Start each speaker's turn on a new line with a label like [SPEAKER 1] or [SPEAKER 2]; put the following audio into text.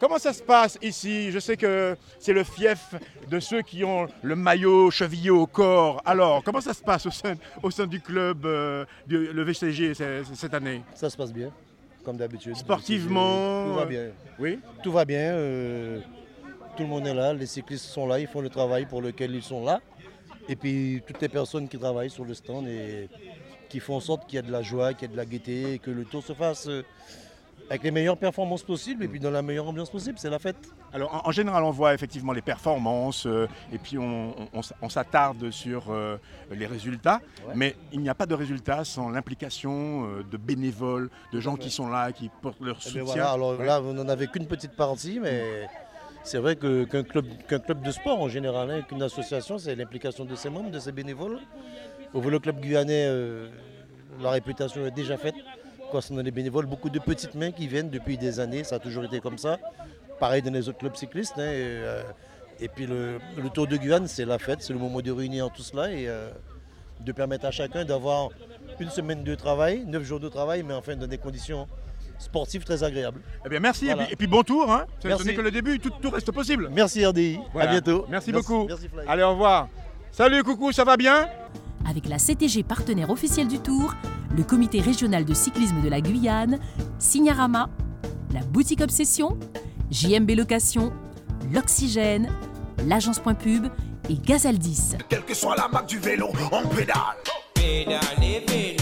[SPEAKER 1] comment ça se passe ici? Je sais que c'est le fief de ceux qui ont le maillot chevillé au corps. Alors, comment ça se passe au sein, au sein du club, euh, du, le VCG cette année?
[SPEAKER 2] Ça se passe bien, comme d'habitude.
[SPEAKER 1] Sportivement,
[SPEAKER 2] Tout va
[SPEAKER 1] euh,
[SPEAKER 2] bien.
[SPEAKER 1] Oui?
[SPEAKER 2] Tout va bien. euh, tout le monde est là. Les cyclistes sont là. Ils font le travail pour lequel ils sont là. Et puis toutes les personnes qui travaillent sur le stand et qui font en sorte qu'il y ait de la joie, qu'il y ait de la gaieté, et que le tour se fasse euh, avec les meilleures performances possibles et puis dans la meilleure ambiance possible. C'est la fête.
[SPEAKER 1] Alors en, en général, on voit effectivement les performances euh, et puis on, s'attarde sur euh, les résultats,
[SPEAKER 2] Ouais.
[SPEAKER 1] mais il n'y a pas de résultats sans l'implication euh, de bénévoles, de gens qui sont là, qui portent leur
[SPEAKER 2] Eh
[SPEAKER 1] soutien.
[SPEAKER 2] voilà, alors
[SPEAKER 1] Ouais.
[SPEAKER 2] là, on n'en avait qu'une petite partie, mais c'est vrai qu'un club, club de sport en général, hein, qu'une association, c'est l'implication de ses membres, de ses bénévoles. Au Vélo Club Guyanais, la réputation est déjà faite. Concernant les bénévoles, beaucoup de petites mains qui viennent depuis des années, ça a toujours été comme ça. Pareil dans les autres clubs cyclistes. hein, et, euh, et puis le, le Tour de Guyane, c'est la fête, c'est le moment de réunir tout cela et euh, de permettre à chacun d'avoir une semaine de travail, neuf jours de travail, mais enfin dans des conditions sportives très agréables.
[SPEAKER 1] Eh bien merci
[SPEAKER 2] Voilà.
[SPEAKER 1] et, puis, et puis bon tour, hein. ce n'est que le début, tout, tout reste possible.
[SPEAKER 2] Merci RDI,
[SPEAKER 1] Voilà.
[SPEAKER 2] à bientôt.
[SPEAKER 1] Merci beaucoup.
[SPEAKER 2] Merci.
[SPEAKER 1] Allez, au revoir. Salut, coucou, ça va bien?
[SPEAKER 3] Avec la CTG partenaire officielle du Tour, le comité régional de cyclisme de la Guyane, Signarama, la boutique Obsession, JMB Location, l'Oxygène, l'agence Point Pub et Gazaldis.
[SPEAKER 4] Quelle que soit la marque du vélo, on pédale.
[SPEAKER 5] Pédalez vélo, pédalez